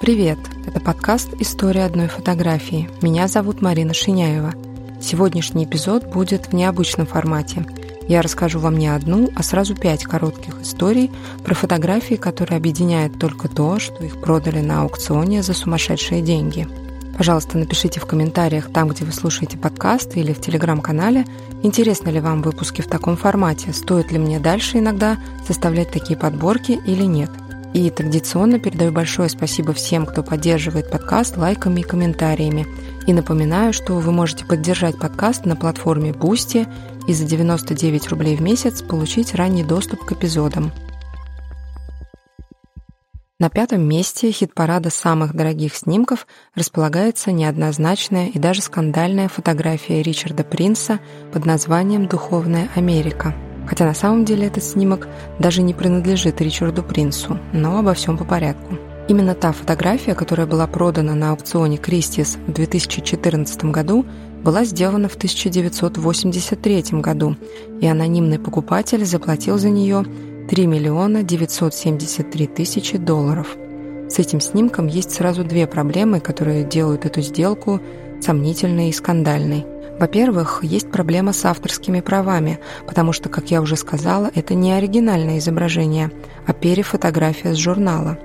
Привет! Это подкаст «История одной фотографии». Меня зовут Марина Шиняева. Сегодняшний эпизод будет в необычном формате. Я расскажу вам не одну, а сразу пять коротких историй про фотографии, которые объединяют только то, что их продали на аукционе за сумасшедшие деньги. Пожалуйста, напишите в комментариях там, где вы слушаете подкаст или в телеграм-канале, интересны ли вам выпуски в таком формате, стоит ли мне дальше иногда составлять такие подборки или нет – и традиционно передаю большое спасибо всем, кто поддерживает подкаст лайками и комментариями. И напоминаю, что вы можете поддержать подкаст на платформе Boosty и за 99 рублей в месяц получить ранний доступ к эпизодам. На пятом месте хит-парада самых дорогих снимков располагается неоднозначная и даже скандальная фотография Ричарда Принса под названием «Духовная Америка». Хотя на самом деле этот снимок даже не принадлежит Ричарду Принсу, но обо всем по порядку. Именно та фотография, которая была продана на аукционе Кристис в 2014 году, была сделана в 1983 году, и анонимный покупатель заплатил за нее 3 миллиона 973 тысячи долларов. С этим снимком есть сразу две проблемы, которые делают эту сделку сомнительной и скандальной – во-первых, есть проблема с авторскими правами, потому что, как я уже сказала, это не оригинальное изображение, а перефотография с журнала.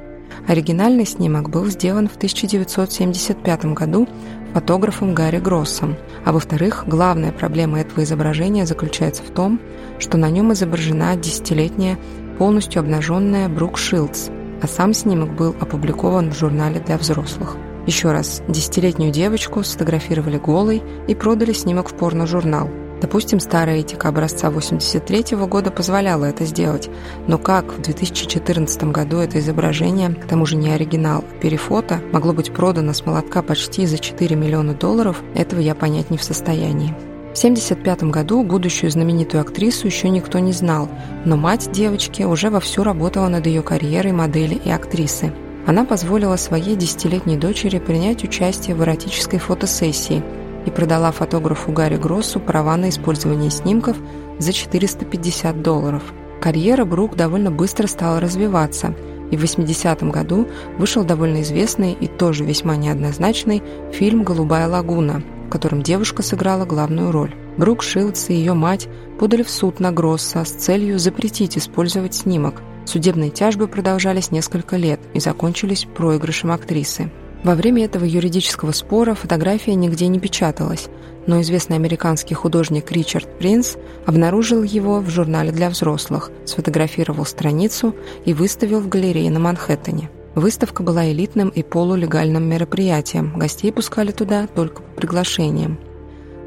Оригинальный снимок был сделан в 1975 году фотографом Гарри Гроссом. А во-вторых, главная проблема этого изображения заключается в том, что на нем изображена десятилетняя, полностью обнаженная Брук Шилдс, а сам снимок был опубликован в журнале для взрослых. Еще раз, десятилетнюю девочку сфотографировали голой и продали снимок в порно-журнал. Допустим, старая этика образца 83 года позволяла это сделать, но как в 2014 году это изображение, к тому же не оригинал, а перефото, могло быть продано с молотка почти за 4 миллиона долларов, этого я понять не в состоянии. В 1975 году будущую знаменитую актрису еще никто не знал, но мать девочки уже вовсю работала над ее карьерой модели и актрисы – она позволила своей десятилетней дочери принять участие в эротической фотосессии и продала фотографу Гарри Гроссу права на использование снимков за 450 долларов. Карьера Брук довольно быстро стала развиваться, и в 80-м году вышел довольно известный и тоже весьма неоднозначный фильм «Голубая лагуна», в котором девушка сыграла главную роль. Брук Шилдс и ее мать подали в суд на Гросса с целью запретить использовать снимок – Судебные тяжбы продолжались несколько лет и закончились проигрышем актрисы. Во время этого юридического спора фотография нигде не печаталась, но известный американский художник Ричард Принс обнаружил его в журнале для взрослых, сфотографировал страницу и выставил в галерее на Манхэттене. Выставка была элитным и полулегальным мероприятием, гостей пускали туда только по приглашениям.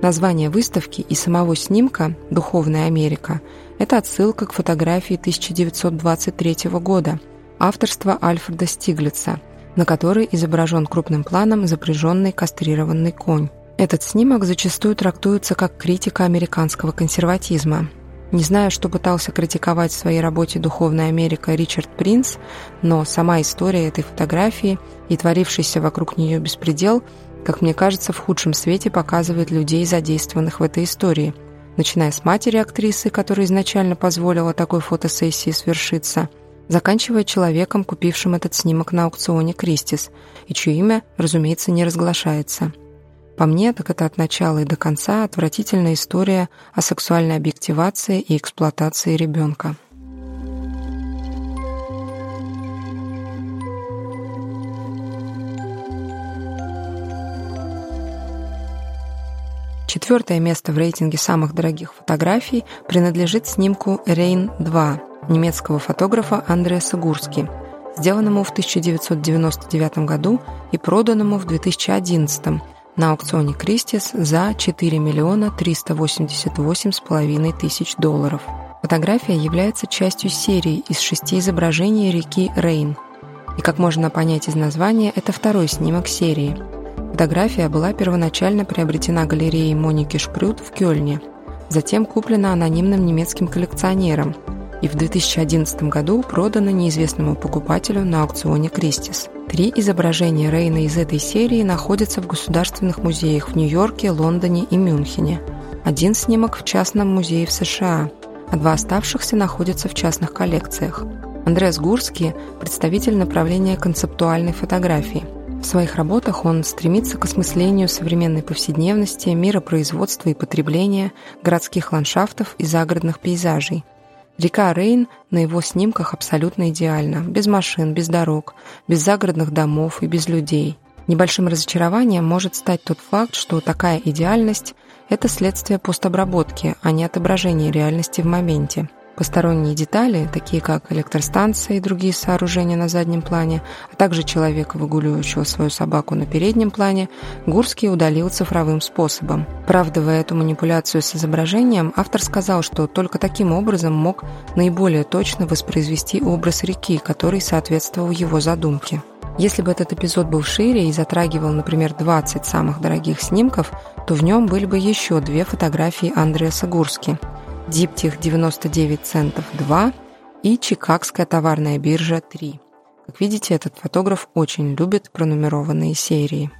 Название выставки и самого снимка «Духовная Америка» – это отсылка к фотографии 1923 года авторства Альфреда Стиглица, на которой изображен крупным планом запряженный кастрированный конь. Этот снимок зачастую трактуется как критика американского консерватизма. Не знаю, что пытался критиковать в своей работе «Духовная Америка» Ричард Принц, но сама история этой фотографии и творившийся вокруг нее беспредел – как мне кажется, в худшем свете показывает людей, задействованных в этой истории, начиная с матери актрисы, которая изначально позволила такой фотосессии свершиться, заканчивая человеком, купившим этот снимок на аукционе Кристис, и чье имя, разумеется, не разглашается. По мне, так это от начала и до конца отвратительная история о сексуальной объективации и эксплуатации ребенка. Четвертое место в рейтинге самых дорогих фотографий принадлежит снимку «Рейн-2» немецкого фотографа Андреаса Гурски, сделанному в 1999 году и проданному в 2011 на аукционе Кристис за 4 миллиона 388 с половиной тысяч долларов. Фотография является частью серии из шести изображений реки Рейн. И, как можно понять из названия, это второй снимок серии – Фотография была первоначально приобретена галереей Моники Шпрют в Кёльне, затем куплена анонимным немецким коллекционером и в 2011 году продана неизвестному покупателю на аукционе Кристис. Три изображения Рейна из этой серии находятся в государственных музеях в Нью-Йорке, Лондоне и Мюнхене. Один снимок в частном музее в США, а два оставшихся находятся в частных коллекциях. Андреас Гурский – представитель направления концептуальной фотографии. В своих работах он стремится к осмыслению современной повседневности, миропроизводства и потребления, городских ландшафтов и загородных пейзажей. Река Рейн на его снимках абсолютно идеальна, без машин, без дорог, без загородных домов и без людей. Небольшим разочарованием может стать тот факт, что такая идеальность – это следствие постобработки, а не отображение реальности в моменте – Посторонние детали, такие как электростанция и другие сооружения на заднем плане, а также человека, выгуливающего свою собаку на переднем плане, Гурский удалил цифровым способом. Правдывая эту манипуляцию с изображением, автор сказал, что только таким образом мог наиболее точно воспроизвести образ реки, который соответствовал его задумке. Если бы этот эпизод был шире и затрагивал, например, 20 самых дорогих снимков, то в нем были бы еще две фотографии Андреаса Гурски – Диптих 99 центов 2 и Чикагская товарная биржа 3. Как видите, этот фотограф очень любит пронумерованные серии.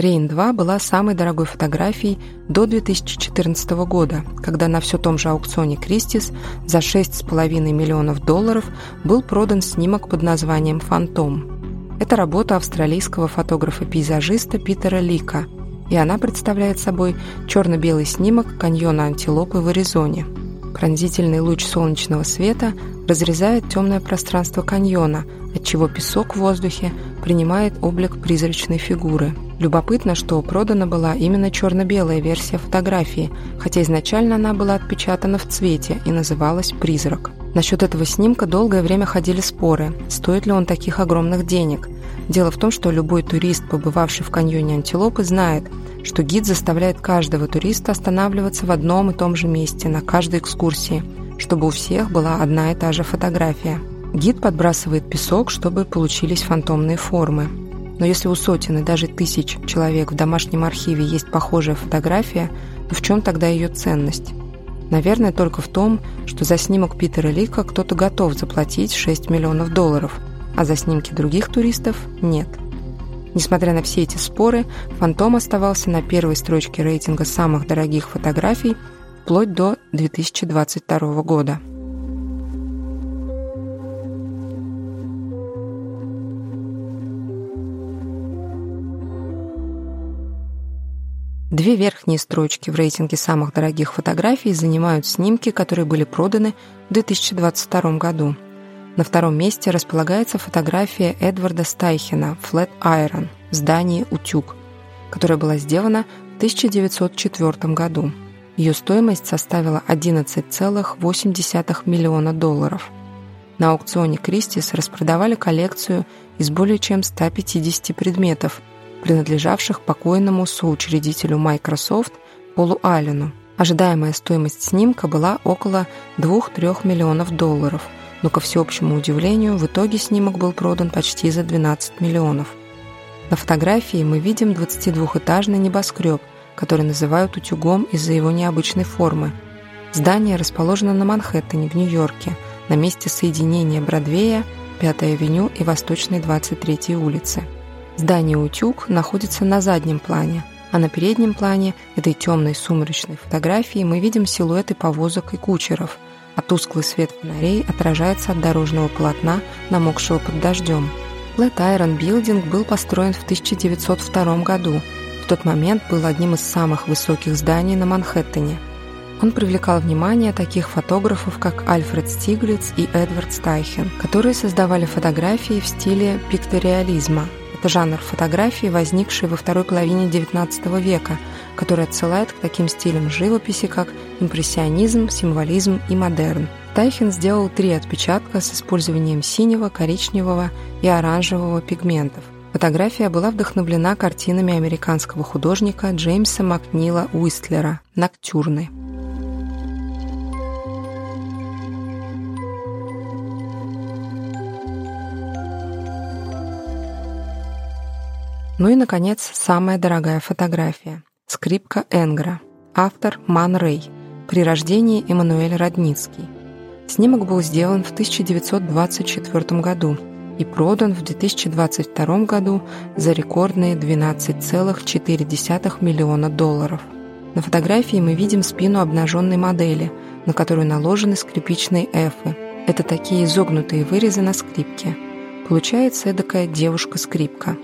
Рейн-2 была самой дорогой фотографией до 2014 года, когда на все том же аукционе Кристис за 6,5 миллионов долларов был продан снимок под названием «Фантом». Это работа австралийского фотографа-пейзажиста Питера Лика, и она представляет собой черно-белый снимок каньона Антилопы в Аризоне. Пронзительный луч солнечного света разрезает темное пространство каньона, отчего песок в воздухе принимает облик призрачной фигуры – Любопытно, что продана была именно черно-белая версия фотографии, хотя изначально она была отпечатана в цвете и называлась «Призрак». Насчет этого снимка долгое время ходили споры, стоит ли он таких огромных денег. Дело в том, что любой турист, побывавший в каньоне Антилопы, знает, что гид заставляет каждого туриста останавливаться в одном и том же месте на каждой экскурсии, чтобы у всех была одна и та же фотография. Гид подбрасывает песок, чтобы получились фантомные формы. Но если у сотен и даже тысяч человек в домашнем архиве есть похожая фотография, то в чем тогда ее ценность? Наверное, только в том, что за снимок Питера Лика кто-то готов заплатить 6 миллионов долларов, а за снимки других туристов – нет. Несмотря на все эти споры, «Фантом» оставался на первой строчке рейтинга самых дорогих фотографий вплоть до 2022 года. Две верхние строчки в рейтинге самых дорогих фотографий занимают снимки, которые были проданы в 2022 году. На втором месте располагается фотография Эдварда Стайхена «Flat Iron» в здании «Утюг», которая была сделана в 1904 году. Ее стоимость составила 11,8 миллиона долларов. На аукционе Кристис распродавали коллекцию из более чем 150 предметов – принадлежавших покойному соучредителю Microsoft Полу Аллену. Ожидаемая стоимость снимка была около 2-3 миллионов долларов, но, ко всеобщему удивлению, в итоге снимок был продан почти за 12 миллионов. На фотографии мы видим 22-этажный небоскреб, который называют утюгом из-за его необычной формы. Здание расположено на Манхэттене в Нью-Йорке, на месте соединения Бродвея, 5-й авеню и Восточной 23-й улицы. Здание «Утюг» находится на заднем плане, а на переднем плане этой темной сумрачной фотографии мы видим силуэты повозок и кучеров, а тусклый свет фонарей отражается от дорожного полотна, намокшего под дождем. Flat Iron Building был построен в 1902 году. В тот момент был одним из самых высоких зданий на Манхэттене. Он привлекал внимание таких фотографов, как Альфред Стиглиц и Эдвард Стайхен, которые создавали фотографии в стиле пикториализма – жанр фотографии, возникший во второй половине XIX века, который отсылает к таким стилям живописи, как импрессионизм, символизм и модерн. Тайхин сделал три отпечатка с использованием синего, коричневого и оранжевого пигментов. Фотография была вдохновлена картинами американского художника Джеймса Макнила Уистлера «Ноктюрны». Ну и, наконец, самая дорогая фотография. Скрипка Энгра. Автор Ман Рэй. При рождении Эммануэль Родницкий. Снимок был сделан в 1924 году и продан в 2022 году за рекордные 12,4 миллиона долларов. На фотографии мы видим спину обнаженной модели, на которую наложены скрипичные эфы. Это такие изогнутые вырезы на скрипке. Получается эдакая девушка-скрипка.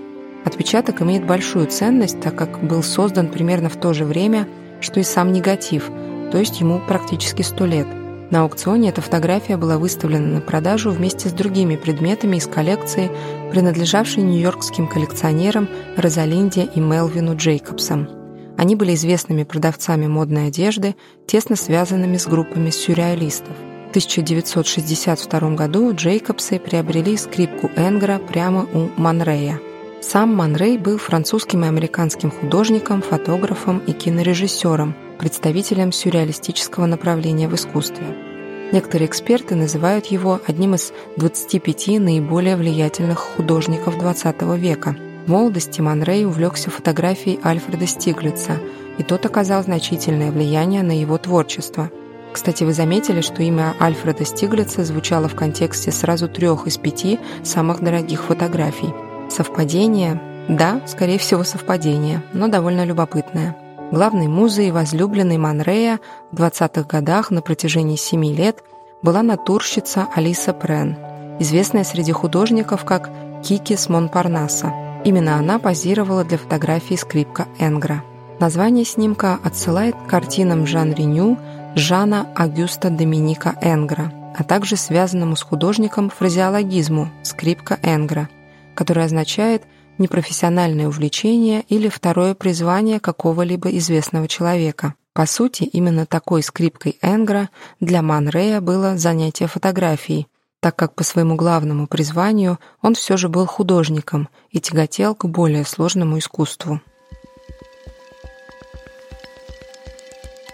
Отпечаток имеет большую ценность, так как был создан примерно в то же время, что и сам негатив, то есть ему практически 100 лет. На аукционе эта фотография была выставлена на продажу вместе с другими предметами из коллекции, принадлежавшей нью-йоркским коллекционерам Розалинде и Мелвину Джейкобсам. Они были известными продавцами модной одежды, тесно связанными с группами сюрреалистов. В 1962 году Джейкобсы приобрели скрипку Энгра прямо у Манрея. Сам Манрей был французским и американским художником, фотографом и кинорежиссером – представителем сюрреалистического направления в искусстве. Некоторые эксперты называют его одним из 25 наиболее влиятельных художников XX века. В молодости Манрей увлекся фотографией Альфреда Стиглица, и тот оказал значительное влияние на его творчество. Кстати, вы заметили, что имя Альфреда Стиглица звучало в контексте сразу трех из пяти самых дорогих фотографий. Совпадение? Да, скорее всего, совпадение, но довольно любопытное. Главной музой и возлюбленной Манрея в 20-х годах на протяжении семи лет была натурщица Алиса Прен, известная среди художников как Кики с Монпарнаса. Именно она позировала для фотографии скрипка Энгра. Название снимка отсылает к картинам Жан Реню Жана Агюста Доминика Энгра, а также связанному с художником фразеологизму «скрипка Энгра», который означает – непрофессиональное увлечение или второе призвание какого-либо известного человека. По сути, именно такой скрипкой Энгра для Манрея было занятие фотографией, так как по своему главному призванию он все же был художником и тяготел к более сложному искусству.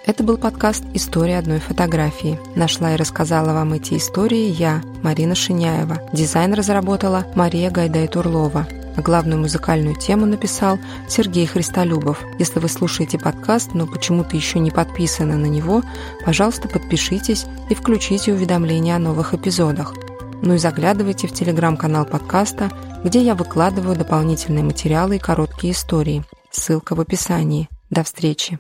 Это был подкаст «История одной фотографии». Нашла и рассказала вам эти истории я, Марина Шиняева. Дизайн разработала Мария Гайдай-Турлова а главную музыкальную тему написал Сергей Христолюбов. Если вы слушаете подкаст, но почему-то еще не подписаны на него, пожалуйста, подпишитесь и включите уведомления о новых эпизодах. Ну и заглядывайте в телеграм-канал подкаста, где я выкладываю дополнительные материалы и короткие истории. Ссылка в описании. До встречи!